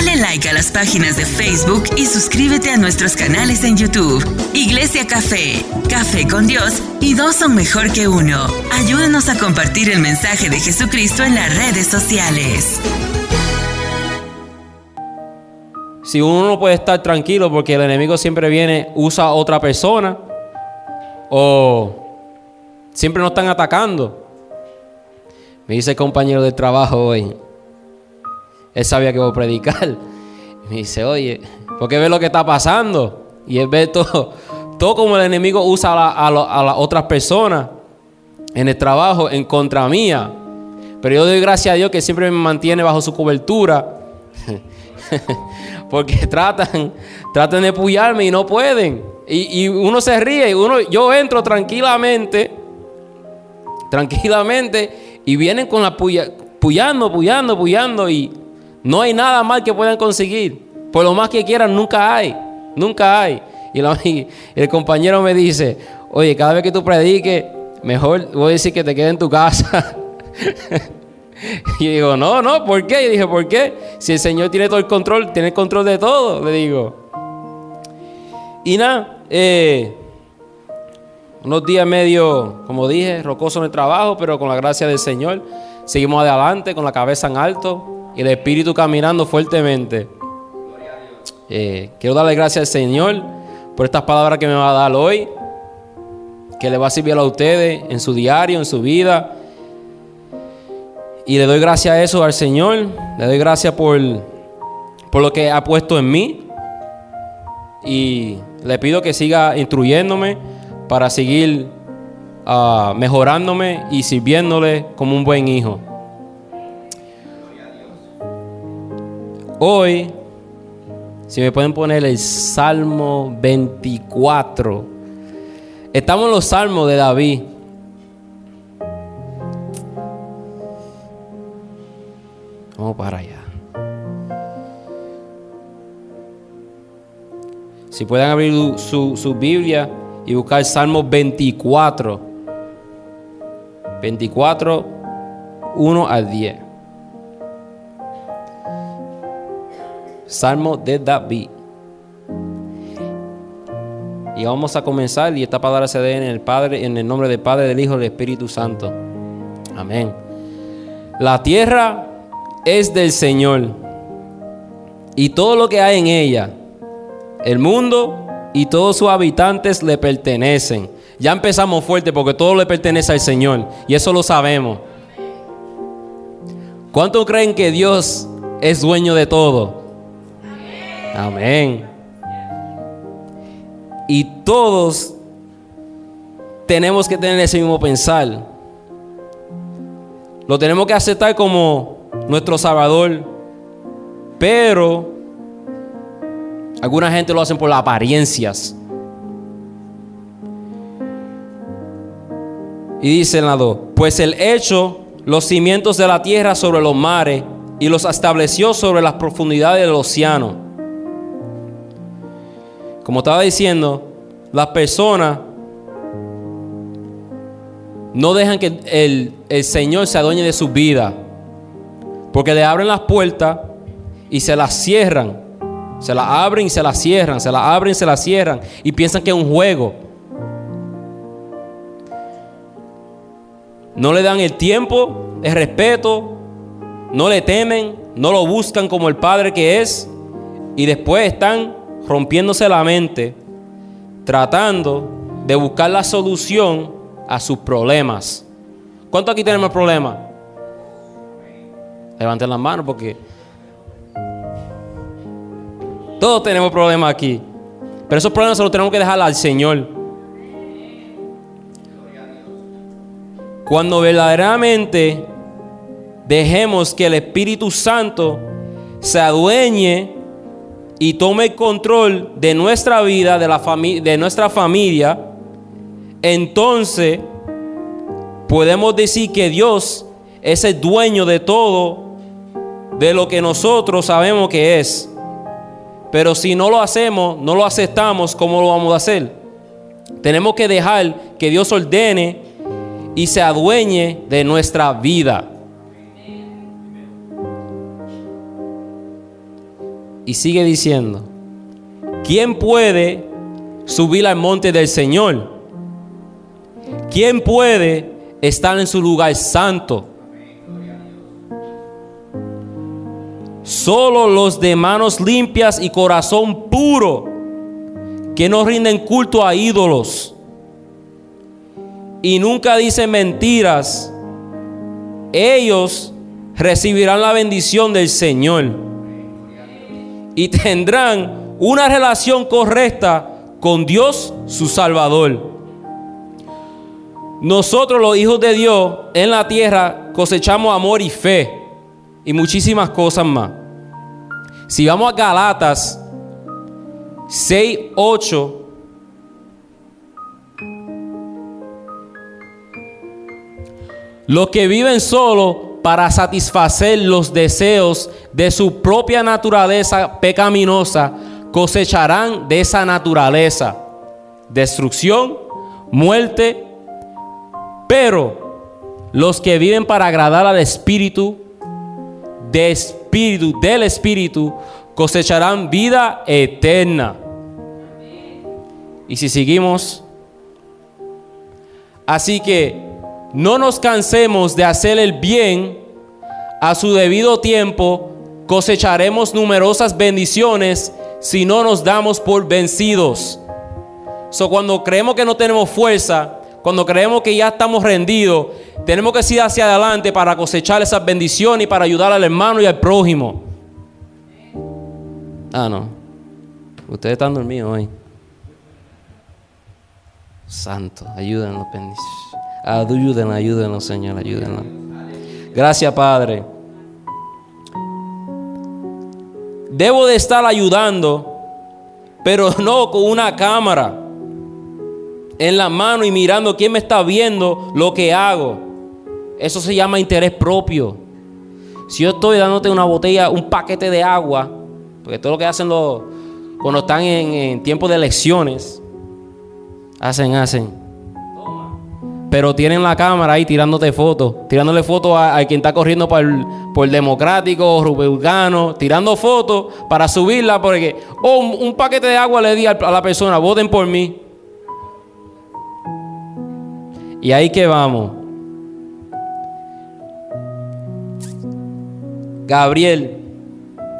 Dale like a las páginas de Facebook y suscríbete a nuestros canales en YouTube. Iglesia Café, Café con Dios y dos son mejor que uno. Ayúdanos a compartir el mensaje de Jesucristo en las redes sociales. Si uno no puede estar tranquilo porque el enemigo siempre viene, usa a otra persona o siempre nos están atacando. Me dice el compañero de trabajo hoy, él sabía que iba a predicar. me dice, oye, ¿por qué ve lo que está pasando? Y él ve todo, todo como el enemigo usa a, las otras personas en el trabajo en contra mía. Pero yo doy gracias a Dios que siempre me mantiene bajo su cobertura. Porque tratan, tratan de puyarme y no pueden. Y, uno se ríe. Uno, yo entro tranquilamente. Tranquilamente. Y vienen con la puya, puyando, puyando, puyando. Y no hay nada mal que puedan conseguir. Por lo más que quieran, nunca hay. Nunca hay. Y, el compañero me dice, oye, cada vez que tú prediques, mejor voy a decir que te quede en tu casa. y digo, no, no, ¿por qué? Y dije, ¿por qué? Si el Señor tiene todo el control, tiene el control de todo, le digo. Y nada, eh, unos días medio, como dije, rocoso en el trabajo, pero con la gracia del Señor, seguimos adelante con la cabeza en alto y el Espíritu caminando fuertemente. Eh, quiero darle gracias al Señor por estas palabras que me va a dar hoy, que le va a servir a ustedes en su diario, en su vida. Y le doy gracias a eso al Señor, le doy gracias por, por lo que ha puesto en mí. Y le pido que siga instruyéndome para seguir ah, mejorándome y sirviéndole como un buen hijo. Hoy, si me pueden poner el Salmo 24. Estamos en los salmos de David. Vamos para allá. Si pueden abrir su, su Biblia y buscar Salmo 24. 24, 1 al 10. Salmo de David. Y vamos a comenzar y esta palabra se dé en el Padre, en el nombre del Padre, del Hijo y del Espíritu Santo. Amén. La tierra es del Señor y todo lo que hay en ella, el mundo y todos sus habitantes le pertenecen. Ya empezamos fuerte porque todo le pertenece al Señor y eso lo sabemos. ¿Cuántos creen que Dios es dueño de todo? Amén. Y todos tenemos que tener ese mismo pensar. Lo tenemos que aceptar como nuestro Salvador. Pero alguna gente lo hacen por las apariencias. Y dice en la 2, pues el hecho los cimientos de la tierra sobre los mares y los estableció sobre las profundidades del océano. Como estaba diciendo, las personas no dejan que el, Señor se adueñe de su vida. Porque le abren las puertas y se las cierran. Se las abren y se las cierran. Se las abren y se las cierran. Y piensan que es un juego. No le dan el tiempo, el respeto. No le temen. No lo buscan como el Padre que es. Y después están rompiéndose la mente, tratando de buscar la solución a sus problemas. ¿Cuántos aquí tenemos problemas? Levanten las manos porque todos tenemos problemas aquí. Pero esos problemas se los tenemos que dejar al Señor. Cuando verdaderamente dejemos que el Espíritu Santo se adueñe y tome el control de nuestra vida, de, la de nuestra familia, entonces podemos decir que Dios es el dueño de todo, de lo que nosotros sabemos que es. Pero si no lo hacemos, no lo aceptamos, ¿cómo lo vamos a hacer? Tenemos que dejar que Dios ordene y se adueñe de nuestra vida. Y sigue diciendo, ¿quién puede subir al monte del Señor? ¿Quién puede estar en su lugar santo? Solo los de manos limpias y corazón puro, que no rinden culto a ídolos y nunca dicen mentiras, ellos recibirán la bendición del Señor y tendrán una relación correcta con Dios su Salvador. Nosotros los hijos de Dios en la tierra cosechamos amor y fe y muchísimas cosas más. Si vamos a Galatas 6, 8, los que viven solo para satisfacer los deseos de su propia naturaleza pecaminosa cosecharán de esa naturaleza destrucción, muerte, pero los que viven para agradar al Espíritu, Espíritu, del Espíritu, cosecharán vida eterna. Y si seguimos, así que no nos cansemos de hacer el bien, a su debido tiempo cosecharemos numerosas bendiciones si no nos damos por vencidos. So, cuando creemos que no tenemos fuerza, cuando creemos que ya estamos rendidos, tenemos que ir hacia adelante para cosechar esas bendiciones y para ayudar al hermano y al prójimo. Ah, no. Ustedes están dormidos hoy. Santo, ayúdenos, ayúdenos, ayúdenos, Señor, ayúdenos. Gracias, Padre. Debo de estar ayudando, pero no con una cámara en la mano y mirando quién me está viendo lo que hago. Eso se llama interés propio. Si yo estoy dándote una botella, un paquete de agua, porque todo lo que hacen los, cuando están en, tiempo de elecciones, hacen, hacen. Pero tienen la cámara ahí tirándote fotos, tirándole fotos a, quien está corriendo por por democrático, republicano, tirando fotos para subirla porque, oh, un, paquete de agua le di a la persona, voten por mí. Y ahí que vamos. Gabriel,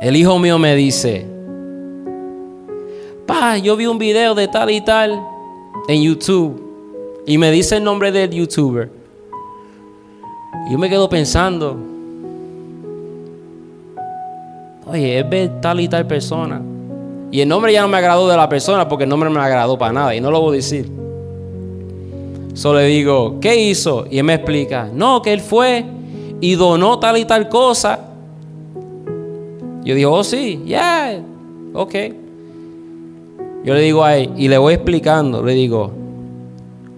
el hijo mío me dice, pa, yo vi un video de tal y tal en YouTube y me dice el nombre del youtuber. Yo me quedo pensando, oye, es ver tal y tal persona. Y el nombre ya no me agradó de la persona porque el nombre no me agradó para nada y no lo voy a decir. Solo le digo, ¿qué hizo? Y él me explica, no, que él fue y donó tal y tal cosa. Yo digo, oh sí, yeah, ok. Yo le digo a él, y le voy explicando, le digo,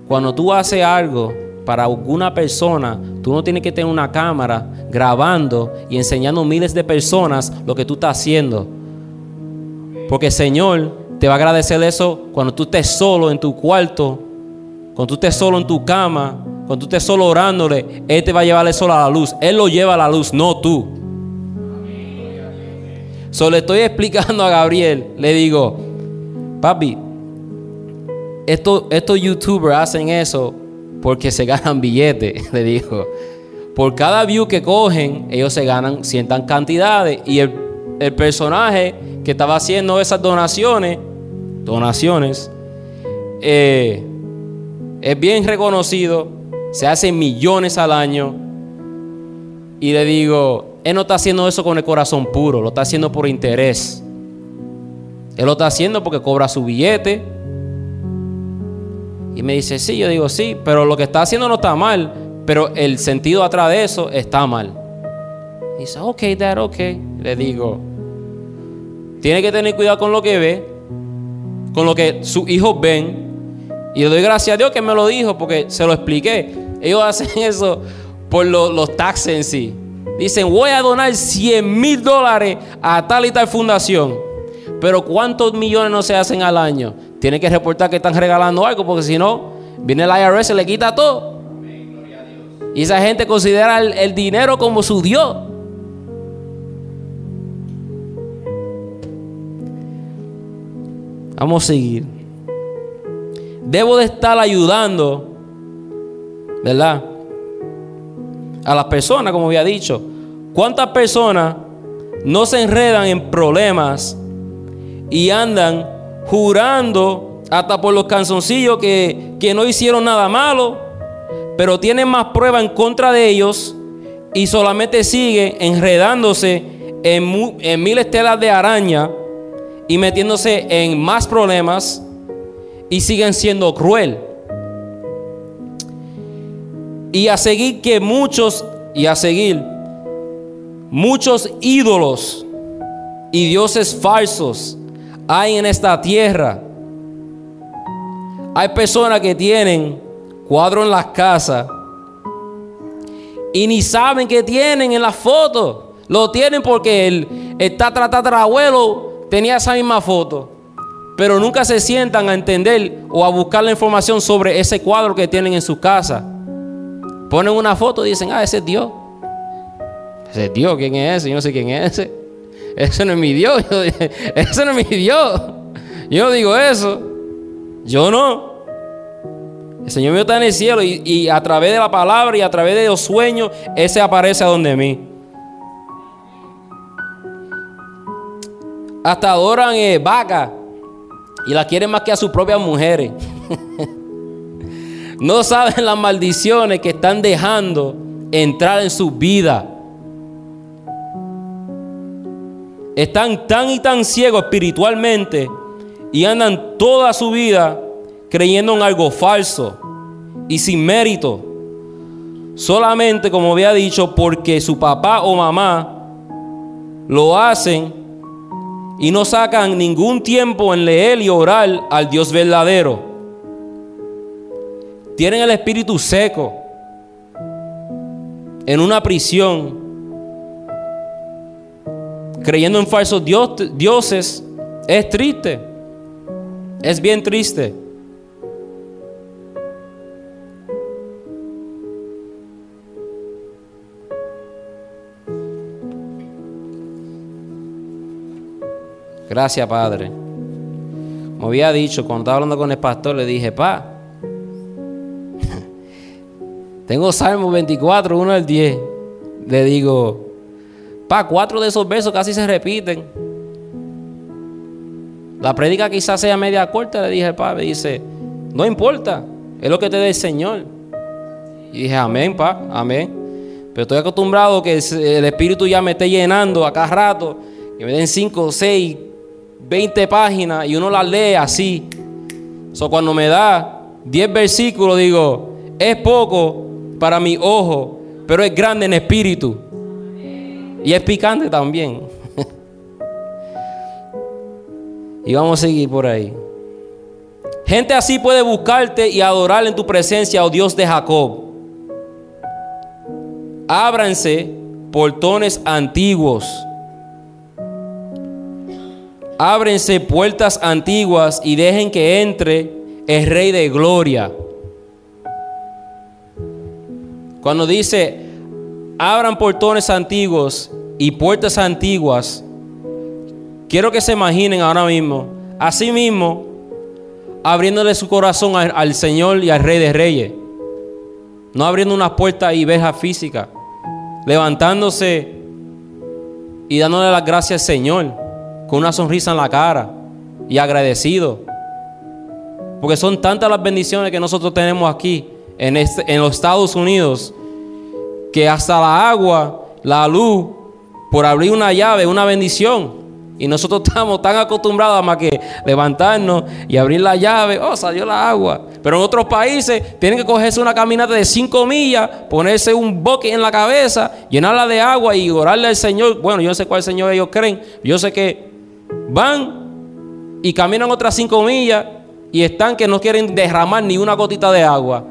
cuando tú haces algo para alguna persona, tú no tienes que tener una cámara grabando y enseñando a miles de personas lo que tú estás haciendo. Porque el Señor te va a agradecer eso cuando tú estés solo en tu cuarto cuando tú estés solo en tu cama, cuando tú estés solo orándole, Él te va a llevar el sol a la luz. Él lo lleva a la luz, no tú. Solo le estoy explicando a Gabriel, le digo, papi, estos, estos youtubers hacen eso porque se ganan billetes, le digo. Por cada view que cogen, ellos se ganan ciertas cantidades. Y el, personaje que estaba haciendo esas donaciones, donaciones, eh, es bien reconocido, se hace millones al año. Y le digo, él no está haciendo eso con el corazón puro, lo está haciendo por interés. Él lo está haciendo porque cobra su billete. Y me dice, sí, yo digo, sí, pero lo que está haciendo no está mal, pero el sentido atrás de eso está mal. Y dice, ok, dad, ok. Le digo, tiene que tener cuidado con lo que ve, con lo que sus hijos ven, y le doy gracias a Dios que me lo dijo porque se lo expliqué. Ellos hacen eso por los taxes en sí. Dicen, voy a donar 100 mil dólares a tal y tal fundación. Pero ¿cuántos millones no se hacen al año? Tienen que reportar que están regalando algo porque si no, viene el IRS y le quita todo. Y esa gente considera el, el dinero como su Dios. Vamos a seguir. Debo de estar ayudando, ¿verdad? A las personas, como había dicho. ¿Cuántas personas no se enredan en problemas y andan jurando hasta por los canzoncillos que, que no hicieron nada malo, pero tienen más prueba en contra de ellos y solamente siguen enredándose en, en mil estelas de araña y metiéndose en más problemas y siguen siendo cruel. Y a seguir que muchos, y a seguir muchos ídolos y dioses falsos hay en esta tierra. Hay personas que tienen cuadros en las casas y ni saben que tienen en la foto. Lo tienen porque el está tratando abuelo tenía esa misma foto. Pero nunca se sientan a entender o a buscar la información sobre ese cuadro que tienen en su casa. Ponen una foto y dicen, ah, ese es Dios. Ese es Dios, ¿quién es ese? Yo no sé quién es ese. Ese no es mi Dios. Ese no es mi Dios. Yo no digo eso. Yo no. El Señor mío está en el cielo y, a través de la palabra y a través de los sueños, ese aparece a donde mí. Hasta adoran eh, vaca y la quieren más que a sus propias mujeres. no saben las maldiciones que están dejando entrar en su vida. Están tan y tan ciegos espiritualmente y andan toda su vida creyendo en algo falso y sin mérito. Solamente, como había dicho, porque su papá o mamá lo hacen y no sacan ningún tiempo en leer y orar al Dios verdadero. Tienen el espíritu seco en una prisión creyendo en falsos dioses, es triste. Es bien triste. Gracias, Padre. Como había dicho, cuando estaba hablando con el pastor, le dije, pa, tengo Salmo 24, 1 al 10. Le digo, Pa, cuatro de esos versos casi se repiten. La prédica quizás sea media corta, le dije pa, me dice, no importa, es lo que te dé el Señor. Y dije, amén, pa, amén. Pero estoy acostumbrado que el Espíritu ya me esté llenando a cada rato, que me den 5, 6, 20 páginas y uno las lee así. So, cuando me da 10 versículos, digo, es poco para mi ojo, pero es grande en espíritu. Y es picante también. y vamos a seguir por ahí. Gente así puede buscarte y adorar en tu presencia, oh Dios de Jacob. Ábranse portones antiguos. Ábrense puertas antiguas y dejen que entre el Rey de Gloria. Cuando dice, abran portones antiguos y puertas antiguas, quiero que se imaginen ahora mismo, así mismo, abriéndole su corazón al, Señor y al Rey de Reyes. No abriendo una puerta y veja física, levantándose y dándole las gracias al Señor con una sonrisa en la cara y agradecido. Porque son tantas las bendiciones que nosotros tenemos aquí en, este, en los Estados Unidos que hasta la agua, la luz, por abrir una llave, una bendición. Y nosotros estamos tan acostumbrados a más que levantarnos y abrir la llave, oh, salió la agua. Pero en otros países tienen que cogerse una caminata de cinco millas, ponerse un boque en la cabeza, llenarla de agua y orarle al Señor. Bueno, yo no sé cuál Señor ellos creen. Yo sé que van y caminan otras cinco millas y están que no quieren derramar ni una gotita de agua.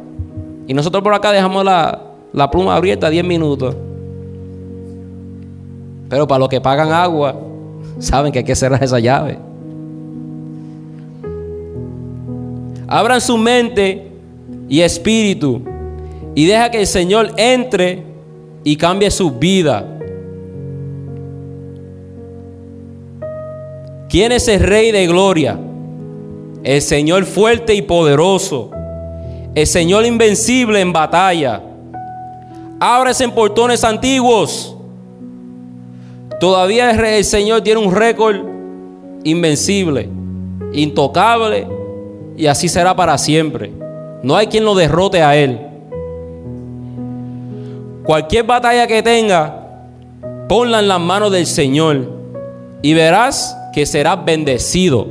Y nosotros por acá dejamos la, la pluma abierta 10 minutos. Pero para los que pagan agua, saben que hay que cerrar esa llave. Abran su mente y espíritu y deja que el Señor entre y cambie su vida. ¿Quién es el Rey de Gloria? el Señor fuerte y poderoso, el Señor invencible en batalla. Ábrese en portones antiguos. Todavía el Señor tiene un récord invencible, intocable, y así será para siempre. No hay quien lo derrote a Él. Cualquier batalla que tenga, ponla en las manos del Señor y verás que serás bendecido.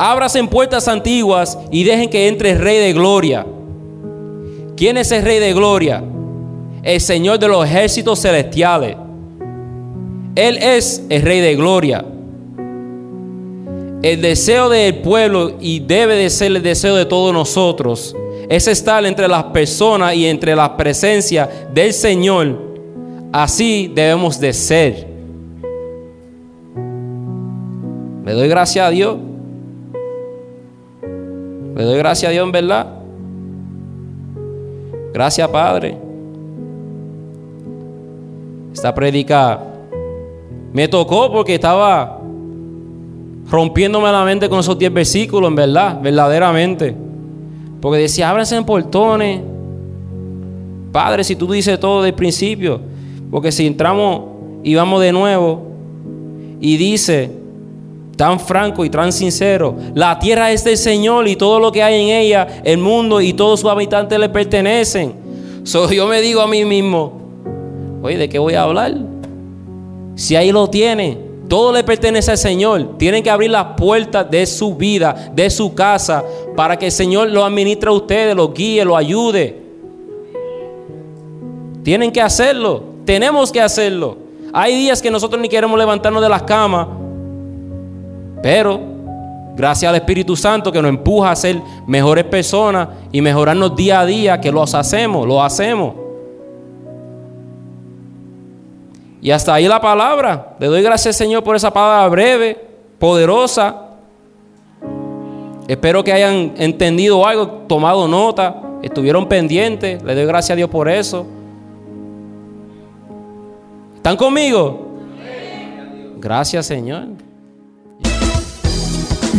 Ábrase en puertas antiguas y dejen que entre el Rey de Gloria. ¿Quién es el Rey de Gloria? El Señor de los ejércitos celestiales. Él es el Rey de Gloria. El deseo del pueblo, y debe de ser el deseo de todos nosotros, es estar entre las personas y entre la presencia del Señor. Así debemos de ser. Le doy gracias a Dios. Le doy gracias a Dios en verdad. Gracias Padre. Esta predica me tocó porque estaba rompiéndome la mente con esos 10 versículos, en verdad, verdaderamente. Porque decía, ábranse en portones. Padre, si tú dices todo del principio, porque si entramos y vamos de nuevo y dice, tan franco y tan sincero. La tierra es del Señor y todo lo que hay en ella, el mundo y todos sus habitantes le pertenecen. So, yo me digo a mí mismo, oye, ¿de qué voy a hablar? Si ahí lo tiene, todo le pertenece al Señor. Tienen que abrir las puertas de su vida, de su casa, para que el Señor lo administre a ustedes, lo guíe, lo ayude. Tienen que hacerlo. Tenemos que hacerlo. Hay días que nosotros ni queremos levantarnos de las camas pero gracias al Espíritu Santo que nos empuja a ser mejores personas y mejorarnos día a día, que los hacemos, lo hacemos. Y hasta ahí la palabra. Le doy gracias Señor por esa palabra breve, poderosa. Espero que hayan entendido algo, tomado nota, estuvieron pendientes. Le doy gracias a Dios por eso. ¿Están conmigo? Gracias Señor.